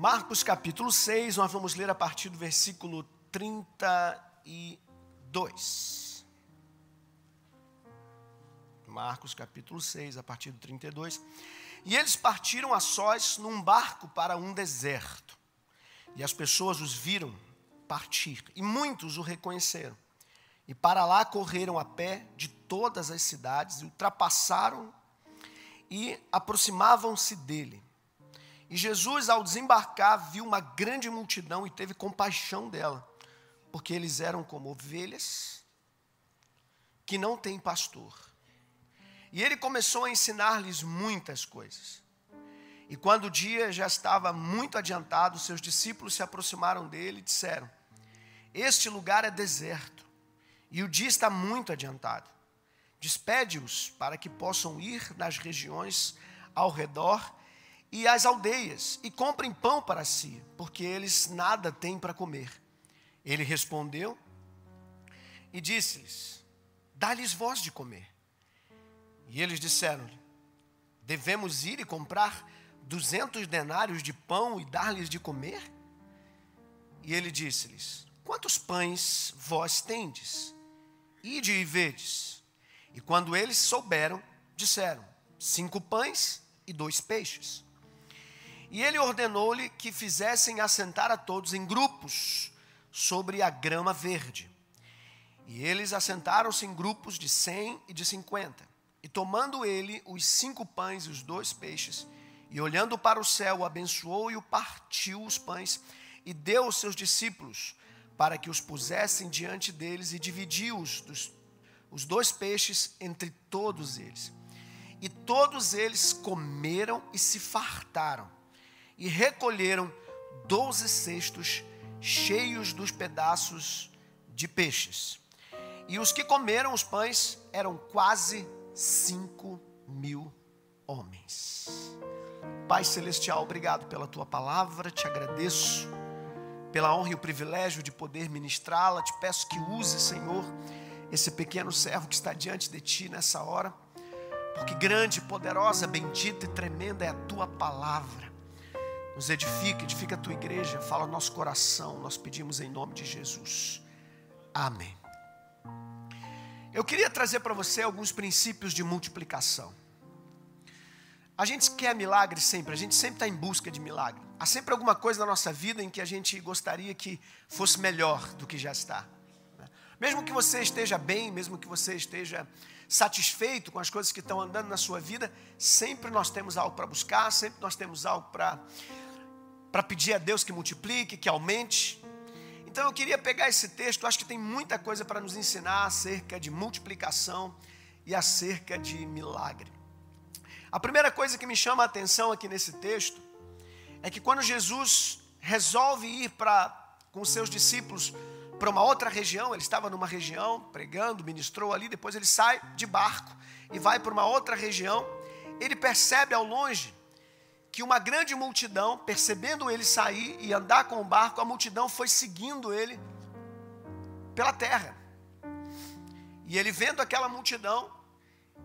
Marcos capítulo 6, nós vamos ler a partir do versículo 32. Marcos capítulo 6, a partir do 32. E eles partiram a sós num barco para um deserto. E as pessoas os viram partir, e muitos o reconheceram. E para lá correram a pé de todas as cidades, e ultrapassaram e aproximavam-se dele. E Jesus, ao desembarcar, viu uma grande multidão e teve compaixão dela, porque eles eram como ovelhas que não têm pastor. E ele começou a ensinar-lhes muitas coisas. E quando o dia já estava muito adiantado, seus discípulos se aproximaram dele e disseram: Este lugar é deserto, e o dia está muito adiantado. Despede-os para que possam ir nas regiões ao redor e às aldeias e comprem pão para si, porque eles nada têm para comer. Ele respondeu e disse-lhes: Dá-lhes voz de comer. E eles disseram-lhe: Devemos ir e comprar duzentos denários de pão e dar-lhes de comer? E ele disse-lhes: Quantos pães vós tendes? Ide e vedes. E quando eles souberam, disseram: Cinco pães e dois peixes. E ele ordenou-lhe que fizessem assentar a todos em grupos sobre a grama verde. E eles assentaram-se em grupos de cem e de cinquenta. E tomando ele os cinco pães e os dois peixes, e olhando para o céu, abençoou e o partiu os pães, e deu aos seus discípulos, para que os pusessem diante deles, e dividiu os, dos, os dois peixes entre todos eles. E todos eles comeram e se fartaram e recolheram doze cestos cheios dos pedaços de peixes. E os que comeram os pães eram quase cinco mil homens. Pai Celestial, obrigado pela tua palavra, te agradeço pela honra e o privilégio de poder ministrá-la. Te peço que use, Senhor, esse pequeno servo que está diante de ti nessa hora, porque grande, poderosa, bendita e tremenda é a tua palavra nos edifica, edifica a tua igreja, fala no nosso coração, nós pedimos em nome de Jesus. Amém. Eu queria trazer para você alguns princípios de multiplicação. A gente quer milagre sempre, a gente sempre está em busca de milagre. Há sempre alguma coisa na nossa vida em que a gente gostaria que fosse melhor do que já está. Né? Mesmo que você esteja bem, mesmo que você esteja satisfeito com as coisas que estão andando na sua vida, sempre nós temos algo para buscar, sempre nós temos algo para para pedir a Deus que multiplique, que aumente. Então eu queria pegar esse texto, acho que tem muita coisa para nos ensinar acerca de multiplicação e acerca de milagre. A primeira coisa que me chama a atenção aqui nesse texto é que quando Jesus resolve ir para com seus discípulos para uma outra região, ele estava numa região pregando, ministrou ali, depois ele sai de barco e vai para uma outra região, ele percebe ao longe que uma grande multidão, percebendo ele sair e andar com o barco, a multidão foi seguindo ele pela terra. E ele vendo aquela multidão,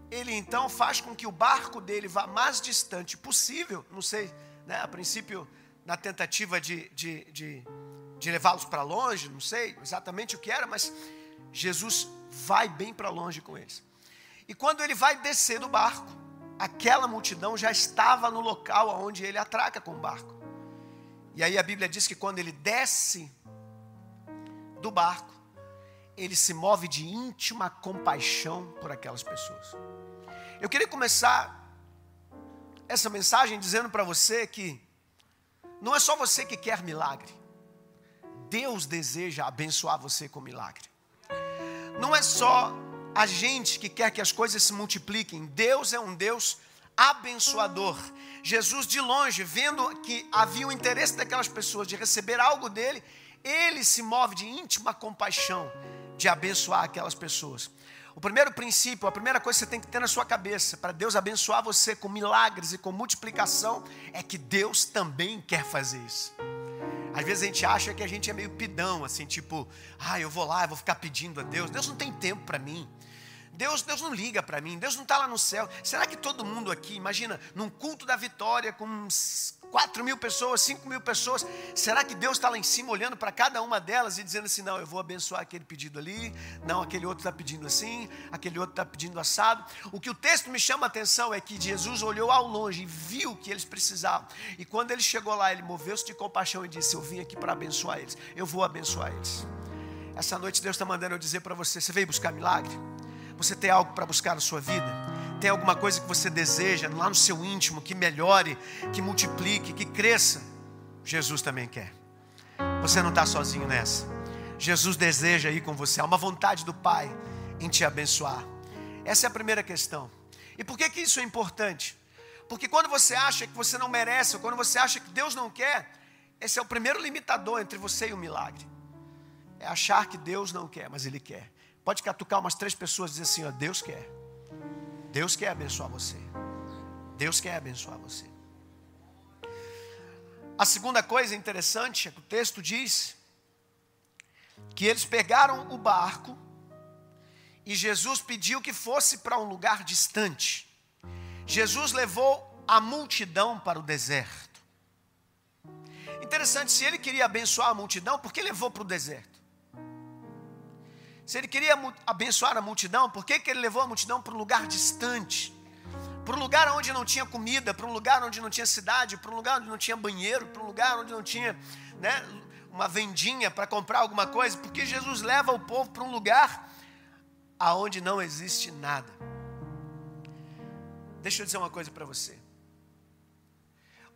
ele então faz com que o barco dele vá mais distante possível, não sei, né, a princípio, na tentativa de, de, de, de levá-los para longe, não sei exatamente o que era, mas Jesus vai bem para longe com eles. E quando ele vai descer do barco, aquela multidão já estava no local onde ele atraca com o barco. E aí a Bíblia diz que quando ele desce do barco, ele se move de íntima compaixão por aquelas pessoas. Eu queria começar essa mensagem dizendo para você que não é só você que quer milagre. Deus deseja abençoar você com milagre. Não é só a gente que quer que as coisas se multipliquem. Deus é um Deus abençoador. Jesus, de longe, vendo que havia o interesse daquelas pessoas de receber algo dele, ele se move de íntima compaixão de abençoar aquelas pessoas. O primeiro princípio, a primeira coisa que você tem que ter na sua cabeça para Deus abençoar você com milagres e com multiplicação é que Deus também quer fazer isso. Às vezes a gente acha que a gente é meio pidão, assim, tipo, ah, eu vou lá, eu vou ficar pedindo a Deus. Deus não tem tempo para mim. Deus, Deus não liga para mim, Deus não está lá no céu. Será que todo mundo aqui, imagina, num culto da vitória com 4 mil pessoas, 5 mil pessoas. Será que Deus está lá em cima olhando para cada uma delas e dizendo assim: não, eu vou abençoar aquele pedido ali, não, aquele outro está pedindo assim, aquele outro está pedindo assado. O que o texto me chama a atenção é que Jesus olhou ao longe e viu que eles precisavam. E quando ele chegou lá, ele moveu-se de compaixão e disse: Eu vim aqui para abençoar eles, eu vou abençoar eles. Essa noite Deus está mandando eu dizer para você: você veio buscar milagre? Você tem algo para buscar na sua vida? Tem alguma coisa que você deseja lá no seu íntimo que melhore, que multiplique, que cresça? Jesus também quer. Você não está sozinho nessa. Jesus deseja ir com você. Há uma vontade do Pai em te abençoar. Essa é a primeira questão. E por que, que isso é importante? Porque quando você acha que você não merece, ou quando você acha que Deus não quer, esse é o primeiro limitador entre você e o milagre. É achar que Deus não quer, mas Ele quer. Pode catucar umas três pessoas e dizer assim: ó, Deus quer. Deus quer abençoar você. Deus quer abençoar você. A segunda coisa interessante é que o texto diz que eles pegaram o barco e Jesus pediu que fosse para um lugar distante. Jesus levou a multidão para o deserto. Interessante, se ele queria abençoar a multidão, por que levou para o deserto? Se ele queria abençoar a multidão, por que, que ele levou a multidão para um lugar distante? Para um lugar onde não tinha comida, para um lugar onde não tinha cidade, para um lugar onde não tinha banheiro, para um lugar onde não tinha né, uma vendinha para comprar alguma coisa? Porque Jesus leva o povo para um lugar aonde não existe nada. Deixa eu dizer uma coisa para você.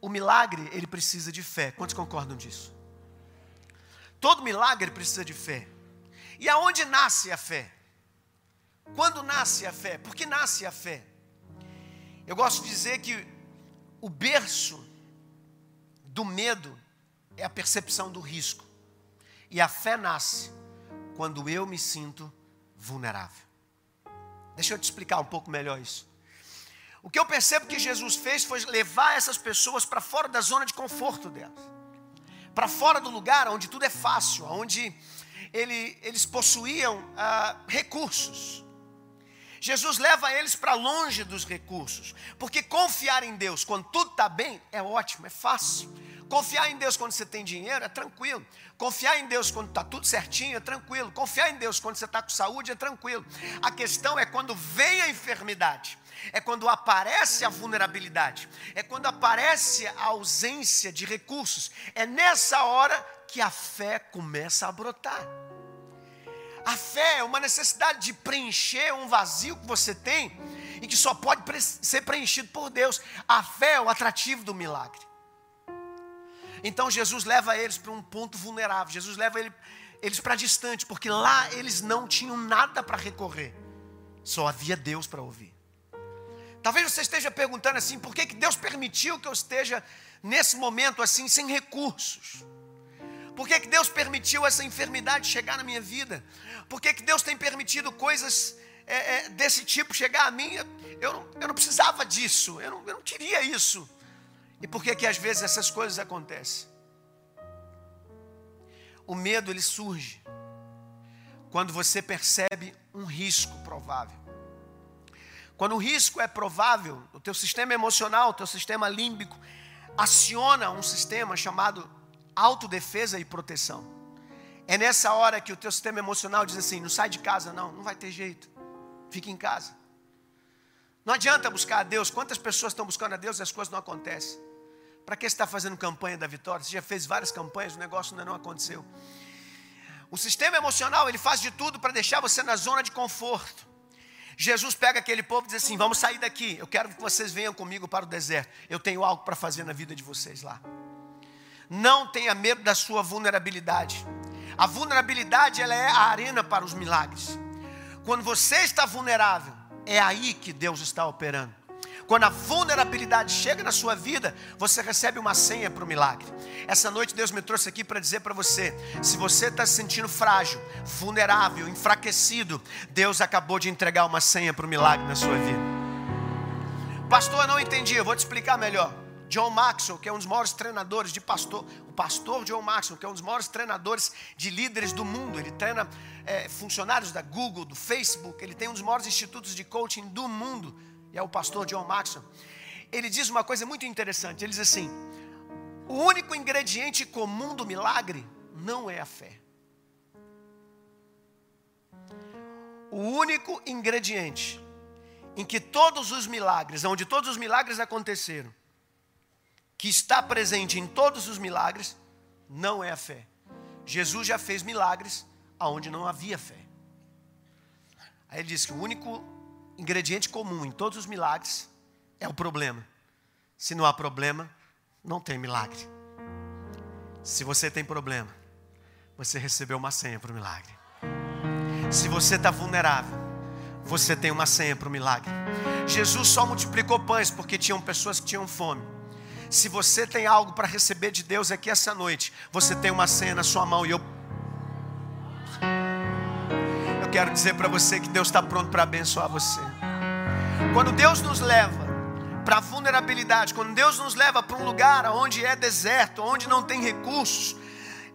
O milagre, ele precisa de fé. Quantos concordam disso? Todo milagre precisa de fé. E aonde nasce a fé? Quando nasce a fé? Por que nasce a fé? Eu gosto de dizer que o berço do medo é a percepção do risco. E a fé nasce quando eu me sinto vulnerável. Deixa eu te explicar um pouco melhor isso. O que eu percebo que Jesus fez foi levar essas pessoas para fora da zona de conforto delas, para fora do lugar onde tudo é fácil, onde ele, eles possuíam ah, recursos. Jesus leva eles para longe dos recursos, porque confiar em Deus quando tudo está bem é ótimo, é fácil. Confiar em Deus quando você tem dinheiro é tranquilo. Confiar em Deus quando está tudo certinho é tranquilo. Confiar em Deus quando você está com saúde é tranquilo. A questão é quando vem a enfermidade, é quando aparece a vulnerabilidade, é quando aparece a ausência de recursos. É nessa hora que a fé começa a brotar. A fé é uma necessidade de preencher um vazio que você tem e que só pode ser preenchido por Deus. A fé é o atrativo do milagre. Então Jesus leva eles para um ponto vulnerável. Jesus leva ele, eles para distante, porque lá eles não tinham nada para recorrer. Só havia Deus para ouvir. Talvez você esteja perguntando assim: por que, que Deus permitiu que eu esteja nesse momento assim, sem recursos? Por que, que Deus permitiu essa enfermidade chegar na minha vida? Por que, que Deus tem permitido coisas é, é, desse tipo chegar a mim? Eu não, eu não precisava disso, eu não, eu não queria isso. E por que, que às vezes essas coisas acontecem? O medo ele surge quando você percebe um risco provável. Quando o risco é provável, o teu sistema emocional, o teu sistema límbico aciona um sistema chamado autodefesa e proteção. É nessa hora que o teu sistema emocional diz assim: não sai de casa, não, não vai ter jeito, fica em casa. Não adianta buscar a Deus. Quantas pessoas estão buscando a Deus e as coisas não acontecem? Para que você está fazendo campanha da vitória? Você já fez várias campanhas, o negócio ainda não aconteceu. O sistema emocional, ele faz de tudo para deixar você na zona de conforto. Jesus pega aquele povo e diz assim: Vamos sair daqui. Eu quero que vocês venham comigo para o deserto. Eu tenho algo para fazer na vida de vocês lá. Não tenha medo da sua vulnerabilidade. A vulnerabilidade ela é a arena para os milagres. Quando você está vulnerável, é aí que Deus está operando. Quando a vulnerabilidade chega na sua vida, você recebe uma senha para o milagre. Essa noite Deus me trouxe aqui para dizer para você: se você está se sentindo frágil, vulnerável, enfraquecido, Deus acabou de entregar uma senha para o milagre na sua vida. Pastor, eu não entendi, eu vou te explicar melhor. John Maxwell, que é um dos maiores treinadores de pastor, o pastor John Maxwell, que é um dos maiores treinadores de líderes do mundo, ele treina é, funcionários da Google, do Facebook, ele tem um dos maiores institutos de coaching do mundo, e é o pastor John Maxwell. Ele diz uma coisa muito interessante: ele diz assim, O único ingrediente comum do milagre não é a fé. O único ingrediente em que todos os milagres, onde todos os milagres aconteceram, que está presente em todos os milagres, não é a fé. Jesus já fez milagres aonde não havia fé. Aí ele diz que o único ingrediente comum em todos os milagres é o problema. Se não há problema, não tem milagre. Se você tem problema, você recebeu uma senha para o milagre. Se você está vulnerável, você tem uma senha para o milagre. Jesus só multiplicou pães porque tinham pessoas que tinham fome. Se você tem algo para receber de Deus aqui essa noite, você tem uma senha na sua mão e eu eu quero dizer para você que Deus está pronto para abençoar você. Quando Deus nos leva para a vulnerabilidade, quando Deus nos leva para um lugar onde é deserto, onde não tem recursos,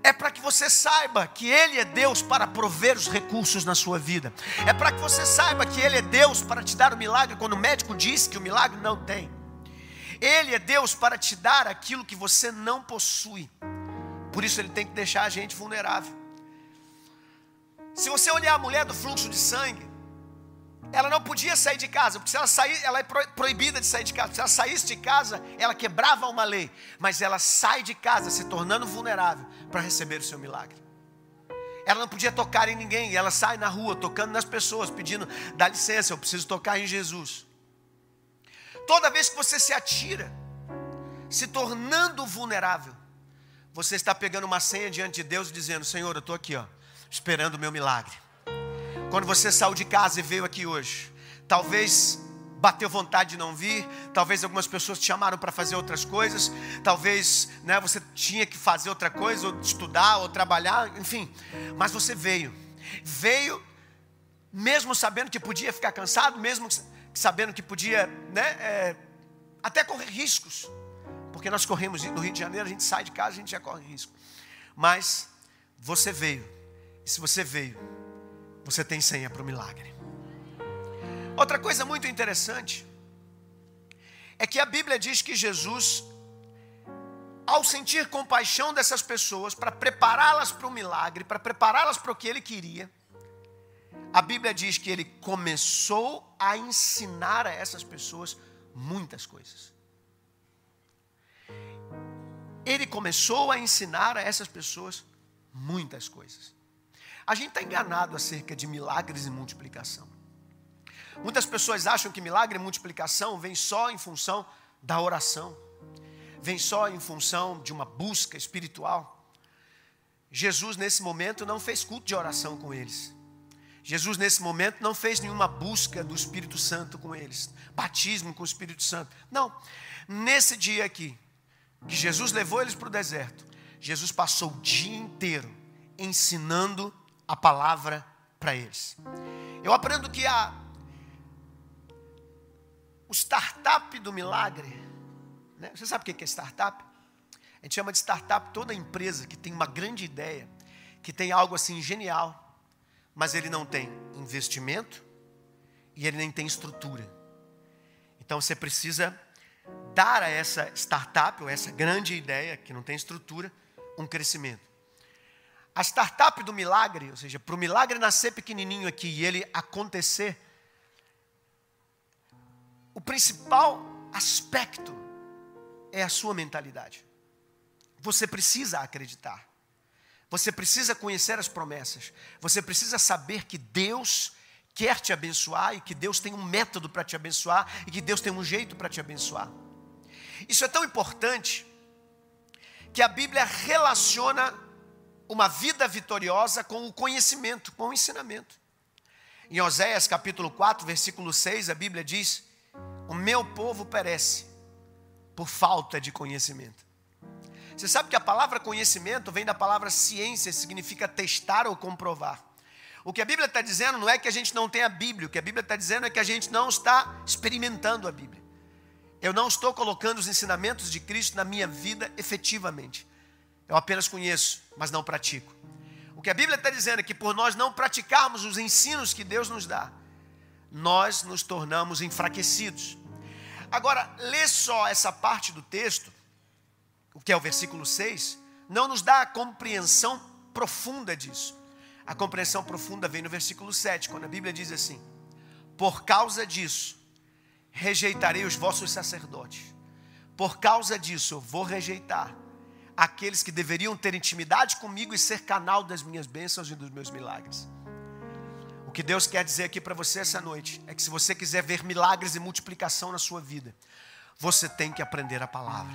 é para que você saiba que Ele é Deus para prover os recursos na sua vida. É para que você saiba que Ele é Deus para te dar o milagre quando o médico disse que o milagre não tem. Ele é Deus para te dar aquilo que você não possui. Por isso Ele tem que deixar a gente vulnerável. Se você olhar a mulher do fluxo de sangue, ela não podia sair de casa, porque se ela sair, ela é proibida de sair de casa. Se ela saísse de casa, ela quebrava uma lei, mas ela sai de casa se tornando vulnerável para receber o seu milagre. Ela não podia tocar em ninguém, ela sai na rua tocando nas pessoas, pedindo, dá licença, eu preciso tocar em Jesus. Toda vez que você se atira, se tornando vulnerável, você está pegando uma senha diante de Deus e dizendo: Senhor, eu estou aqui, ó, esperando o meu milagre. Quando você saiu de casa e veio aqui hoje, talvez bateu vontade de não vir, talvez algumas pessoas te chamaram para fazer outras coisas, talvez né, você tinha que fazer outra coisa, ou estudar, ou trabalhar, enfim, mas você veio, veio, mesmo sabendo que podia ficar cansado, mesmo sabendo que podia né, é, até correr riscos, porque nós corremos no Rio de Janeiro, a gente sai de casa, a gente já corre risco, mas você veio, e se você veio, você tem senha para o milagre. Outra coisa muito interessante é que a Bíblia diz que Jesus, ao sentir compaixão dessas pessoas, para prepará-las para o milagre, para prepará-las para o que ele queria, a Bíblia diz que ele começou a ensinar a essas pessoas muitas coisas. Ele começou a ensinar a essas pessoas muitas coisas. A gente está enganado acerca de milagres e multiplicação. Muitas pessoas acham que milagre e multiplicação vem só em função da oração, vem só em função de uma busca espiritual. Jesus, nesse momento, não fez culto de oração com eles. Jesus, nesse momento, não fez nenhuma busca do Espírito Santo com eles, batismo com o Espírito Santo. Não. Nesse dia aqui, que Jesus levou eles para o deserto, Jesus passou o dia inteiro ensinando a palavra para eles. Eu aprendo que a o startup do milagre, né? você sabe o que é startup? A gente chama de startup toda empresa que tem uma grande ideia, que tem algo assim genial, mas ele não tem investimento e ele nem tem estrutura. Então você precisa dar a essa startup ou essa grande ideia que não tem estrutura um crescimento. A startup do milagre, ou seja, para o milagre nascer pequenininho aqui e ele acontecer, o principal aspecto é a sua mentalidade. Você precisa acreditar. Você precisa conhecer as promessas. Você precisa saber que Deus quer te abençoar e que Deus tem um método para te abençoar e que Deus tem um jeito para te abençoar. Isso é tão importante que a Bíblia relaciona uma vida vitoriosa com o conhecimento, com o ensinamento. Em Oséias capítulo 4, versículo 6, a Bíblia diz: O meu povo perece por falta de conhecimento. Você sabe que a palavra conhecimento vem da palavra ciência, significa testar ou comprovar. O que a Bíblia está dizendo não é que a gente não tem a Bíblia, o que a Bíblia está dizendo é que a gente não está experimentando a Bíblia. Eu não estou colocando os ensinamentos de Cristo na minha vida efetivamente. Eu apenas conheço, mas não pratico. O que a Bíblia está dizendo é que por nós não praticarmos os ensinos que Deus nos dá, nós nos tornamos enfraquecidos. Agora, lê só essa parte do texto o que é o versículo 6, não nos dá a compreensão profunda disso. A compreensão profunda vem no versículo 7, quando a Bíblia diz assim: Por causa disso, rejeitarei os vossos sacerdotes. Por causa disso, eu vou rejeitar aqueles que deveriam ter intimidade comigo e ser canal das minhas bênçãos e dos meus milagres. O que Deus quer dizer aqui para você essa noite é que se você quiser ver milagres e multiplicação na sua vida, você tem que aprender a palavra,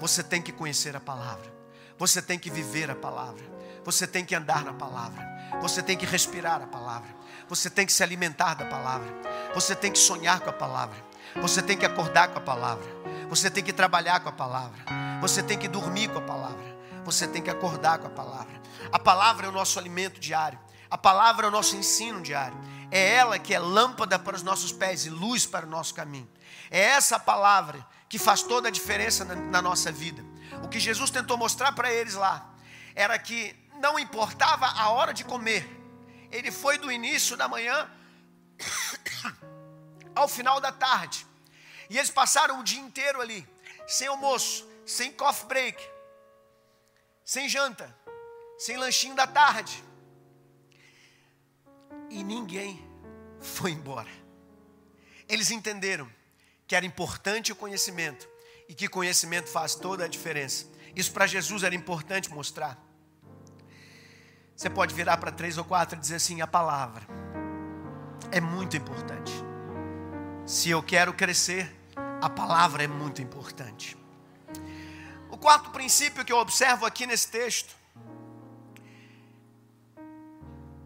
você tem que conhecer a palavra, você tem que viver a palavra, você tem que andar na palavra, você tem que respirar a palavra, você tem que se alimentar da palavra, você tem que sonhar com a palavra, você tem que acordar com a palavra, você tem que trabalhar com a palavra, você tem que dormir com a palavra, você tem que acordar com a palavra. A palavra é o nosso alimento diário, a palavra é o nosso ensino diário, é ela que é lâmpada para os nossos pés e luz para o nosso caminho. É essa palavra que faz toda a diferença na, nossa vida. O que Jesus tentou mostrar para eles lá era que não importava a hora de comer, ele foi do início da manhã ao final da tarde, e eles passaram o dia inteiro ali, sem almoço, sem coffee break, sem janta, sem lanchinho da tarde, e ninguém foi embora. Eles entenderam que era importante o conhecimento e que conhecimento faz toda a diferença. Isso para Jesus era importante mostrar. Você pode virar para três ou quatro e dizer assim: a palavra é muito importante. Se eu quero crescer, a palavra é muito importante. O quarto princípio que eu observo aqui nesse texto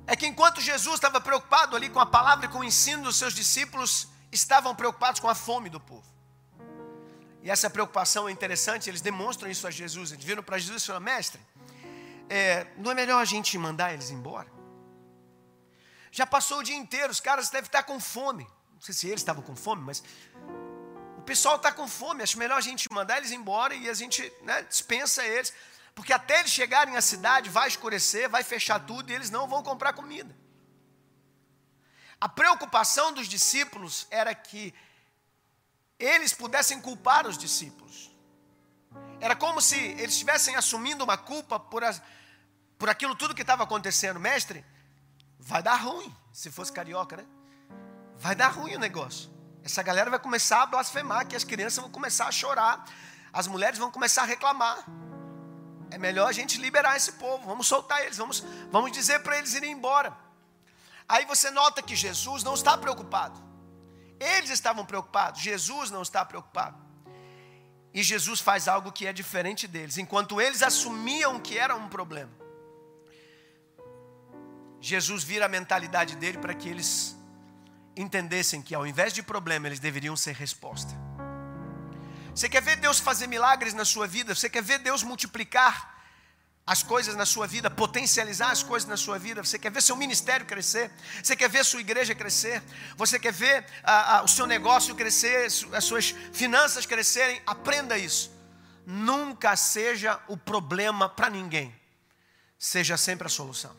é que enquanto Jesus estava preocupado ali com a palavra e com o ensino dos seus discípulos, estavam preocupados com a fome do povo. E essa preocupação é interessante, eles demonstram isso a Jesus. Eles viram para Jesus e falaram: Mestre, é, não é melhor a gente mandar eles embora? Já passou o dia inteiro, os caras devem estar com fome. Não sei se eles estavam com fome, mas o pessoal está com fome. Acho melhor a gente mandar eles embora e a gente né, dispensa eles. Porque até eles chegarem à cidade, vai escurecer, vai fechar tudo e eles não vão comprar comida. A preocupação dos discípulos era que eles pudessem culpar os discípulos. Era como se eles estivessem assumindo uma culpa por, as, por aquilo tudo que estava acontecendo. Mestre, vai dar ruim, se fosse carioca, né? Vai dar ruim o negócio. Essa galera vai começar a blasfemar, que as crianças vão começar a chorar, as mulheres vão começar a reclamar. É melhor a gente liberar esse povo, vamos soltar eles, vamos, vamos dizer para eles irem embora. Aí você nota que Jesus não está preocupado. Eles estavam preocupados, Jesus não está preocupado. E Jesus faz algo que é diferente deles. Enquanto eles assumiam que era um problema, Jesus vira a mentalidade dele para que eles entendessem que ao invés de problema, eles deveriam ser resposta. Você quer ver Deus fazer milagres na sua vida? Você quer ver Deus multiplicar as coisas na sua vida, potencializar as coisas na sua vida. Você quer ver seu ministério crescer, você quer ver sua igreja crescer, você quer ver ah, ah, o seu negócio crescer, as suas finanças crescerem. Aprenda isso. Nunca seja o problema para ninguém, seja sempre a solução.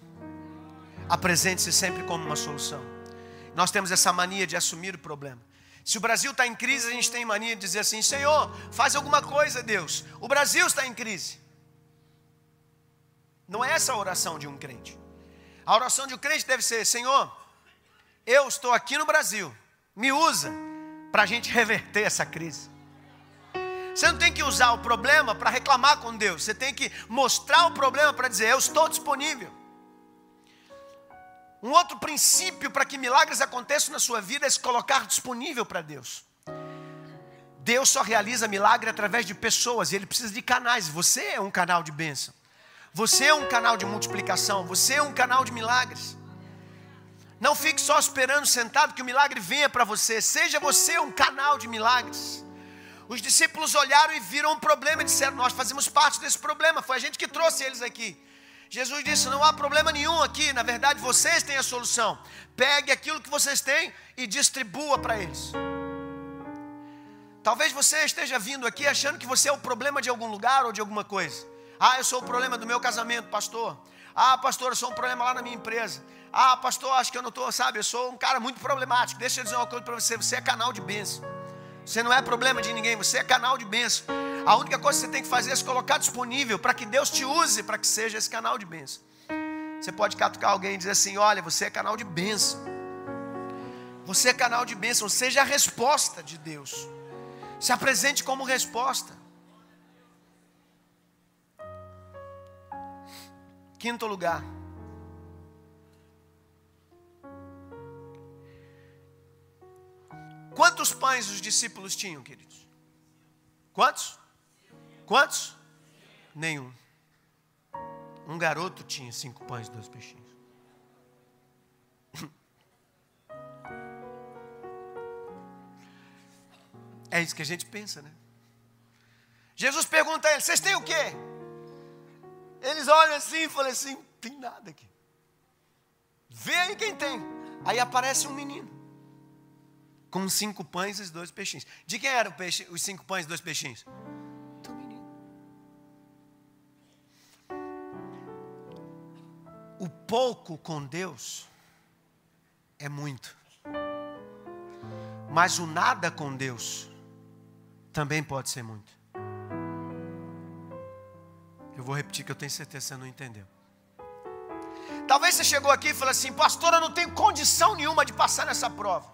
Apresente-se sempre como uma solução. Nós temos essa mania de assumir o problema. Se o Brasil está em crise, a gente tem mania de dizer assim: Senhor, faz alguma coisa, Deus. O Brasil está em crise. Não é essa a oração de um crente. A oração de um crente deve ser: Senhor, eu estou aqui no Brasil, me usa para a gente reverter essa crise. Você não tem que usar o problema para reclamar com Deus, você tem que mostrar o problema para dizer: Eu estou disponível. Um outro princípio para que milagres aconteçam na sua vida é se colocar disponível para Deus. Deus só realiza milagre através de pessoas e Ele precisa de canais. Você é um canal de bênção. Você é um canal de multiplicação, você é um canal de milagres. Não fique só esperando sentado que o milagre venha para você, seja você um canal de milagres. Os discípulos olharam e viram um problema e disseram: Nós fazemos parte desse problema, foi a gente que trouxe eles aqui. Jesus disse: Não há problema nenhum aqui, na verdade vocês têm a solução. Pegue aquilo que vocês têm e distribua para eles. Talvez você esteja vindo aqui achando que você é o problema de algum lugar ou de alguma coisa. Ah, eu sou o problema do meu casamento, pastor. Ah, pastor, eu sou um problema lá na minha empresa. Ah, pastor, acho que eu não estou, sabe? Eu sou um cara muito problemático. Deixa eu dizer uma coisa para você: você é canal de bênção. Você não é problema de ninguém, você é canal de bênção. A única coisa que você tem que fazer é se colocar disponível para que Deus te use, para que seja esse canal de bênção. Você pode catucar alguém e dizer assim: Olha, você é canal de bênção. Você é canal de bênção. Seja a resposta de Deus. Se apresente como resposta. Quinto lugar. Quantos pães os discípulos tinham, queridos? Quantos? Quantos? Nenhum. Um garoto tinha cinco pães e dois peixinhos. É isso que a gente pensa, né? Jesus pergunta a eles: vocês têm o quê? Eles olham assim e falam assim: tem nada aqui. Vê aí quem tem. Aí aparece um menino com cinco pães e dois peixinhos. De quem eram os cinco pães e dois peixinhos? Do menino. O pouco com Deus é muito. Mas o nada com Deus também pode ser muito. Eu vou repetir que eu tenho certeza que você não entendeu. Talvez você chegou aqui e falou assim, pastor, eu não tenho condição nenhuma de passar nessa prova.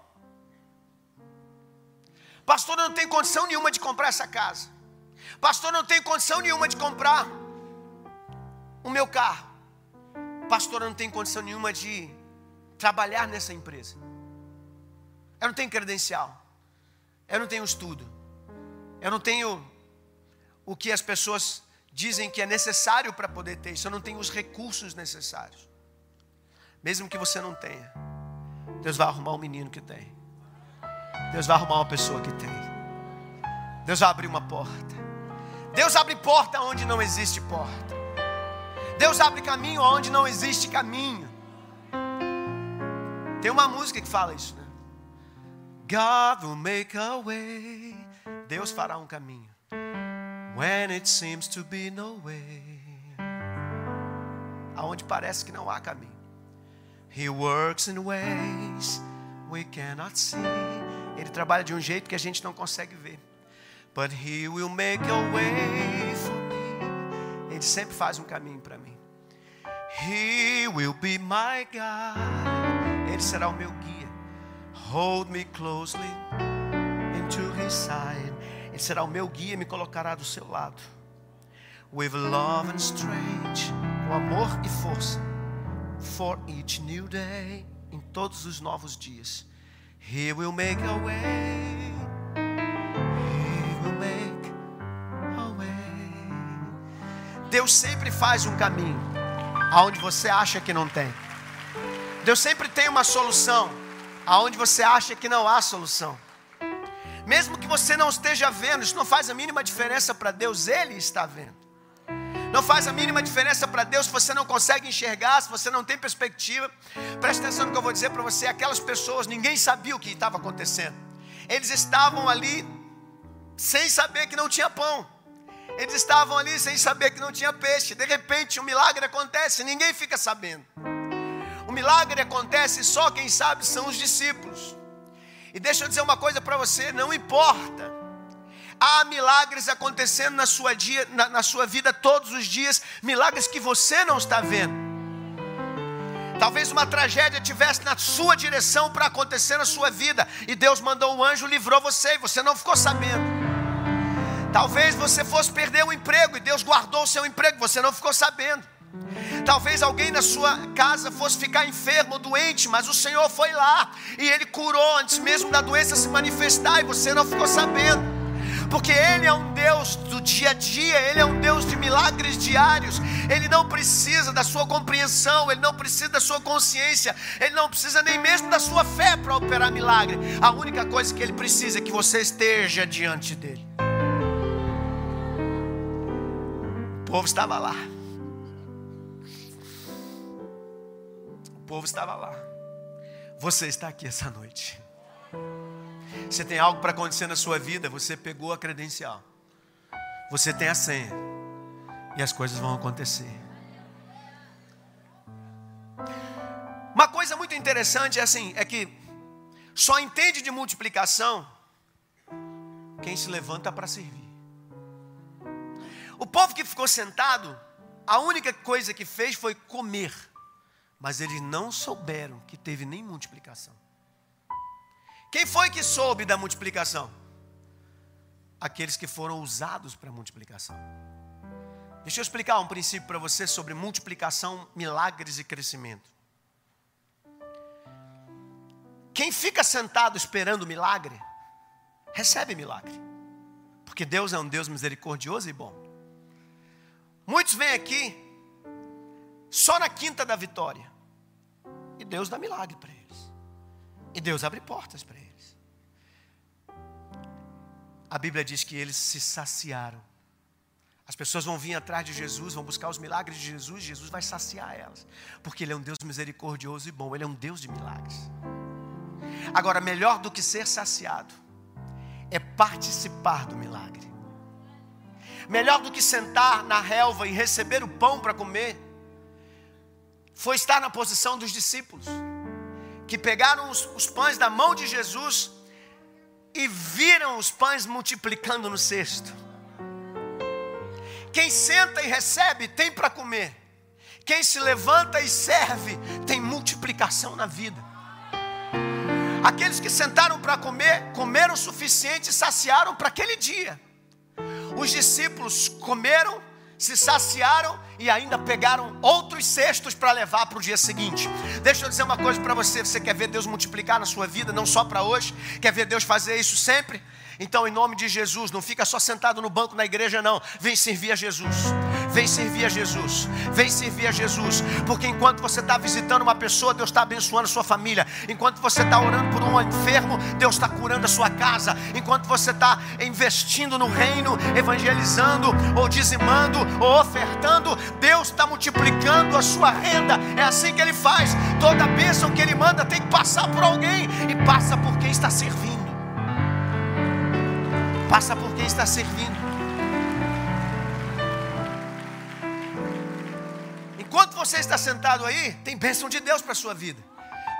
Pastor, eu não tenho condição nenhuma de comprar essa casa. Pastor, eu não tenho condição nenhuma de comprar o meu carro. Pastor, eu não tenho condição nenhuma de trabalhar nessa empresa. Eu não tenho credencial. Eu não tenho estudo. Eu não tenho o que as pessoas dizem que é necessário para poder ter isso. Eu não tenho os recursos necessários. Mesmo que você não tenha, Deus vai arrumar um menino que tem. Deus vai arrumar uma pessoa que tem. Deus vai abrir uma porta. Deus abre porta onde não existe porta. Deus abre caminho onde não existe caminho. Tem uma música que fala isso, né? God will make a way. Deus fará um caminho. When it seems to be no way. Aonde parece que não há caminho. He works in ways we cannot see. Ele trabalha de um jeito que a gente não consegue ver. But he will make a way for me. Ele sempre faz um caminho para mim. He will be my guide. Ele será o meu guia. Hold me closely into his side. Ele será o meu guia e me colocará do seu lado. With love and strength, com amor e força. For each new day, em todos os novos dias. He will make a way. He will make a way. Deus sempre faz um caminho aonde você acha que não tem. Deus sempre tem uma solução aonde você acha que não há solução. Mesmo que você não esteja vendo, isso não faz a mínima diferença para Deus, Ele está vendo. Não faz a mínima diferença para Deus se você não consegue enxergar, se você não tem perspectiva. Preste atenção no que eu vou dizer para você. Aquelas pessoas, ninguém sabia o que estava acontecendo. Eles estavam ali sem saber que não tinha pão. Eles estavam ali sem saber que não tinha peixe. De repente, um milagre acontece, ninguém fica sabendo. O milagre acontece só quem sabe são os discípulos. E deixa eu dizer uma coisa para você: não importa Há milagres acontecendo na sua, dia, na, na sua vida todos os dias, milagres que você não está vendo. Talvez uma tragédia tivesse na sua direção para acontecer na sua vida, e Deus mandou um anjo, livrou você, e você não ficou sabendo. Talvez você fosse perder o emprego, e Deus guardou o seu emprego, você não ficou sabendo. Talvez alguém na sua casa fosse ficar enfermo, doente, mas o Senhor foi lá e Ele curou antes mesmo da doença se manifestar e você não ficou sabendo porque Ele é um Deus do dia a dia, Ele é um Deus de milagres diários, Ele não precisa da sua compreensão, Ele não precisa da sua consciência, Ele não precisa nem mesmo da sua fé para operar milagre. A única coisa que Ele precisa é que você esteja diante dEle. O povo estava lá. Povo estava lá. Você está aqui essa noite. Você tem algo para acontecer na sua vida, você pegou a credencial. Você tem a senha. E as coisas vão acontecer. Uma coisa muito interessante é assim, é que só entende de multiplicação quem se levanta para servir. O povo que ficou sentado, a única coisa que fez foi comer, mas eles não souberam que teve nem multiplicação. Quem foi que soube da multiplicação? Aqueles que foram usados para multiplicação. Deixa eu explicar um princípio para você sobre multiplicação, milagres e crescimento. Quem fica sentado esperando milagre, recebe milagre. Porque Deus é um Deus misericordioso e bom. Muitos vêm aqui só na quinta da vitória. E Deus dá milagre para eles. E Deus abre portas para eles. A Bíblia diz que eles se saciaram. As pessoas vão vir atrás de Jesus, vão buscar os milagres de Jesus, Jesus vai saciar elas. Porque Ele é um Deus misericordioso e bom, Ele é um Deus de milagres. Agora, melhor do que ser saciado é participar do milagre. Melhor do que sentar na relva e receber o pão para comer, foi estar na posição dos discípulos, que pegaram os, os pães da mão de Jesus e viram os pães multiplicando no cesto. Quem senta e recebe tem para comer. Quem se levanta e serve tem multiplicação na vida. Aqueles que sentaram para comer, comeram o suficiente e saciaram para aquele dia. Os discípulos comeram, se saciaram e ainda pegaram outros cestos para levar para o dia seguinte. Deixa eu dizer uma coisa para você: você quer ver Deus multiplicar na sua vida, não só para hoje, quer ver Deus fazer isso sempre? Então, em nome de Jesus, não fica só sentado no banco na igreja, não. Vem servir a Jesus. Vem servir a Jesus. Vem servir a Jesus. Porque enquanto você está visitando uma pessoa, Deus está abençoando a sua família. Enquanto você está orando por um enfermo, Deus está curando a sua casa. Enquanto você está investindo no reino, evangelizando, ou dizimando, ou ofertando, Deus está multiplicando a sua renda. É assim que Ele faz. Toda bênção que Ele manda tem que passar por alguém. E passa por quem está servindo passa por quem está servindo. Enquanto você está sentado aí, tem bênção de Deus para a sua vida.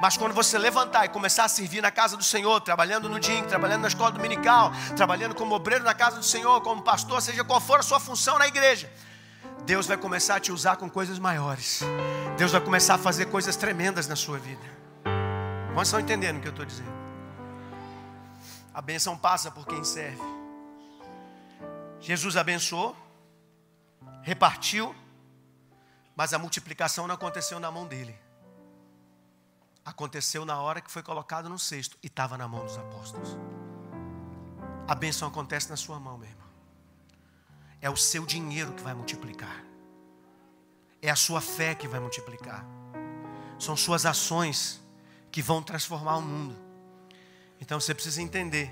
Mas quando você levantar e começar a servir na casa do Senhor, trabalhando no DIN, trabalhando na escola dominical, trabalhando como obreiro na casa do Senhor, como pastor, seja qual for a sua função na igreja, Deus vai começar a te usar com coisas maiores. Deus vai começar a fazer coisas tremendas na sua vida. Vocês estão entendendo o que eu estou dizendo? A benção passa por quem serve. Jesus abençoou, repartiu, mas a multiplicação não aconteceu na mão dele. Aconteceu na hora que foi colocado no cesto e estava na mão dos apóstolos. A bênção acontece na sua mão, meu irmão. É o seu dinheiro que vai multiplicar. É a sua fé que vai multiplicar. São suas ações que vão transformar o mundo. Então você precisa entender: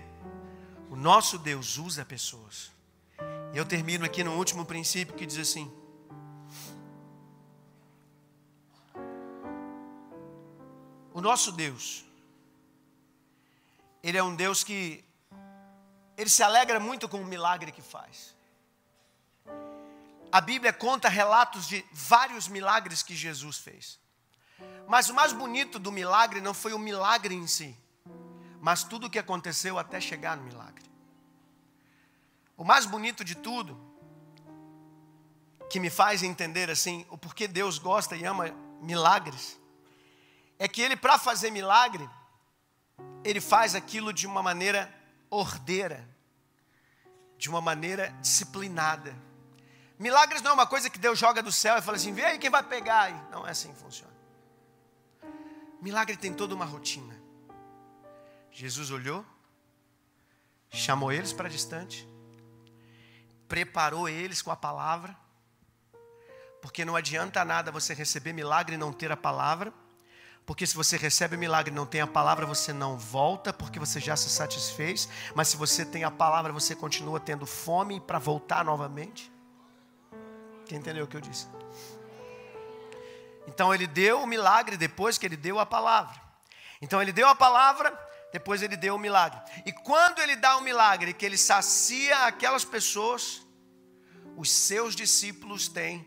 o nosso Deus usa pessoas. Eu termino aqui no último princípio que diz assim: O nosso Deus, Ele é um Deus que Ele se alegra muito com o milagre que faz. A Bíblia conta relatos de vários milagres que Jesus fez. Mas o mais bonito do milagre não foi o milagre em si, mas tudo o que aconteceu até chegar no milagre. O mais bonito de tudo, que me faz entender assim, o porquê Deus gosta e ama milagres, é que Ele, para fazer milagre, Ele faz aquilo de uma maneira ordeira, de uma maneira disciplinada. Milagres não é uma coisa que Deus joga do céu e fala assim: vê aí quem vai pegar. Não é assim que funciona. Milagre tem toda uma rotina. Jesus olhou, chamou eles para distante, preparou eles com a palavra, porque não adianta nada você receber milagre e não ter a palavra, porque se você recebe milagre e não tem a palavra, você não volta, porque você já se satisfez, mas se você tem a palavra, você continua tendo fome para voltar novamente. Quem entendeu o que eu disse? Então ele deu o milagre depois que ele deu a palavra. Então ele deu a palavra, depois ele deu o milagre. E quando ele dá o milagre, que ele sacia aquelas pessoas, os seus discípulos têm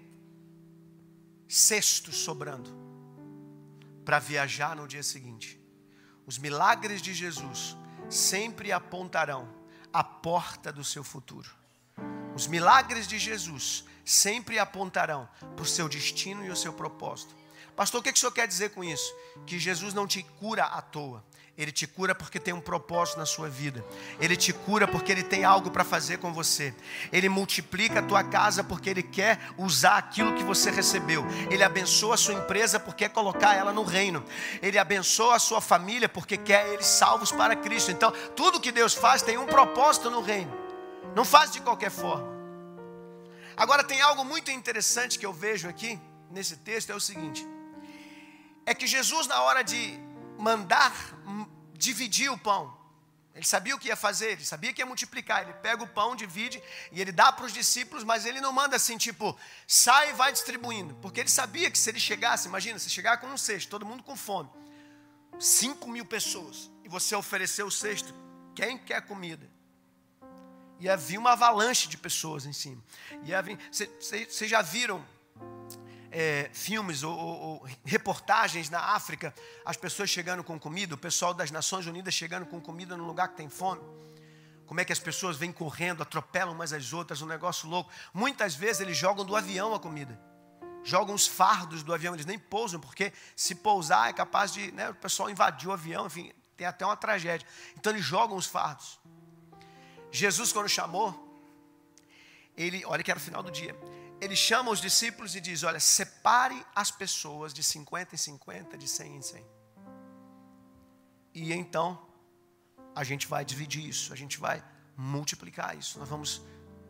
cestos sobrando para viajar no dia seguinte. Os milagres de Jesus sempre apontarão a porta do seu futuro. Os milagres de Jesus sempre apontarão para o seu destino e o seu propósito. Pastor, o que o senhor quer dizer com isso? Que Jesus não te cura à toa. Ele te cura porque tem um propósito na sua vida. Ele te cura porque ele tem algo para fazer com você. Ele multiplica a tua casa porque ele quer usar aquilo que você recebeu. Ele abençoa a sua empresa porque quer colocar ela no reino. Ele abençoa a sua família porque quer eles salvos para Cristo. Então, tudo que Deus faz tem um propósito no reino. Não faz de qualquer forma. Agora tem algo muito interessante que eu vejo aqui nesse texto é o seguinte: é que Jesus na hora de mandar dividir o pão. Ele sabia o que ia fazer, ele sabia que ia multiplicar. Ele pega o pão, divide e ele dá para os discípulos, mas ele não manda assim, tipo, sai e vai distribuindo. Porque ele sabia que se ele chegasse, imagina, se chegar com um cesto, todo mundo com fome, cinco mil pessoas, e você oferecer o cesto, quem quer comida? Ia vir uma avalanche de pessoas em cima. Vocês já viram é, filmes ou, ou, reportagens na África, as pessoas chegando com comida, o pessoal das Nações Unidas chegando com comida num lugar que tem fome. Como é que as pessoas vêm correndo, atropelam umas às outras, um negócio louco. Muitas vezes eles jogam do avião a comida. Jogam os fardos do avião, eles nem pousam, porque se pousar é capaz de. Né, o pessoal invadir o avião, enfim, tem até uma tragédia. Então eles jogam os fardos. Jesus, quando chamou, ele, olha que era o final do dia, ele chama os discípulos e diz: Olha, separe as pessoas de 50 em 50, de 100 em 100. E então, a gente vai dividir isso, a gente vai multiplicar isso, nós vamos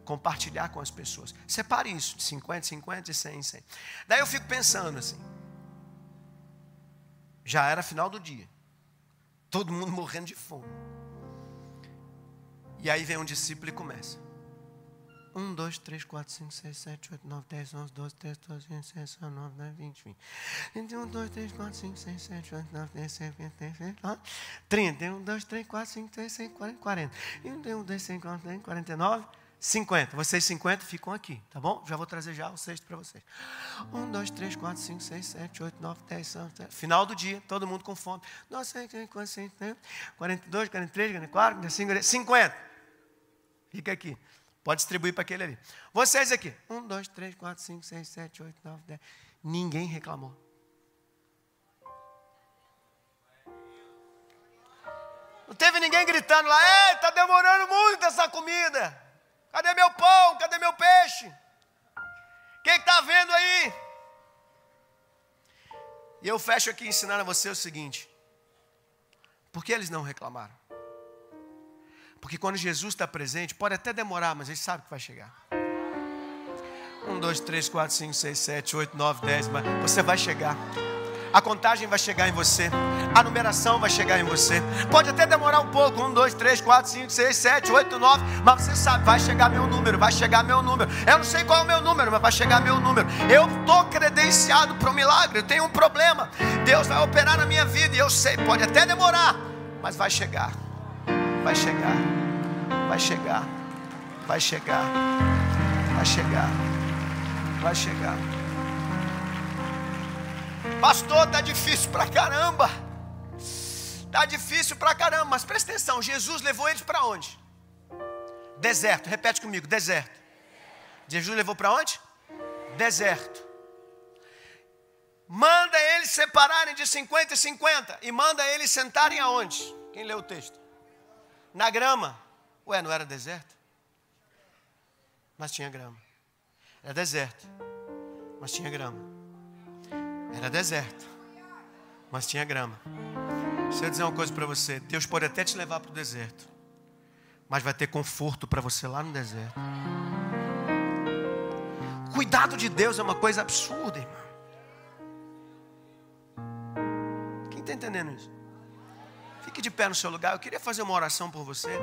compartilhar com as pessoas. Separe isso, de 50 em 50, de 100 em 100. Daí eu fico pensando assim: já era final do dia, todo mundo morrendo de fome. E aí vem um discípulo e começa. 1, 2, 3, 4, 5, 6, 7, 8, 9, 10, 11, 12, 13, 14, 15, 16, 19, 20, 20. 21, 2, 3, 4, 5, 6, 7, 8, 9, 10, 11, 12, 13, 14, 30. 1, 2, 3, 4, 5, 6, 7, 40, 40. 1, 2, 3, 4, 5, 49, 50. Vocês 50 ficam aqui, tá bom? Já vou trazer já o sexto para vocês. 1, 2, 3, 4, 5, 6, 7, 8, 9, 10, 11, 12. Final do dia, todo mundo com fome. 2, 3, 4, 5, 42, 43, 44, 45, 50. Fica aqui. Pode distribuir para aquele ali. Vocês aqui. Um, dois, três, quatro, cinco, seis, sete, oito, nove, dez. Ninguém reclamou. Não teve ninguém gritando lá, está demorando muito essa comida. Cadê meu pão? Cadê meu peixe? Quem está vendo aí? E eu fecho aqui ensinando a você o seguinte: por que eles não reclamaram? Porque quando Jesus está presente, pode até demorar, mas ele sabe que vai chegar. Um, dois, três, quatro, cinco, seis, sete, oito, nove, dez, mas você vai chegar. A contagem vai chegar em você. A numeração vai chegar em você. Pode até demorar um pouco. Um, dois, três, quatro, cinco, seis, sete, oito, nove. Mas você sabe, vai chegar meu número, vai chegar meu número. Eu não sei qual é o meu número, mas vai chegar meu número. Eu estou credenciado para o milagre. Eu tenho um problema. Deus vai operar na minha vida. E eu sei, pode até demorar, mas vai chegar vai chegar, vai chegar, vai chegar, vai chegar, vai chegar. Pastor, tá difícil pra caramba. Tá difícil pra caramba, mas presta atenção, Jesus levou eles para onde? Deserto. Repete comigo, deserto. Jesus levou para onde? Deserto. Manda eles separarem de 50 e 50 e manda eles sentarem aonde? Quem leu o texto? Na grama. Ué, não era deserto? Mas tinha grama. Era deserto, mas tinha grama. Era deserto, mas tinha grama. Deixa eu dizer uma coisa para você: Deus pode até te levar para o deserto, mas vai ter conforto para você lá no deserto. Cuidado de Deus é uma coisa absurda, irmão. Quem está entendendo isso? Fique de pé no seu lugar. Eu queria fazer uma oração por você.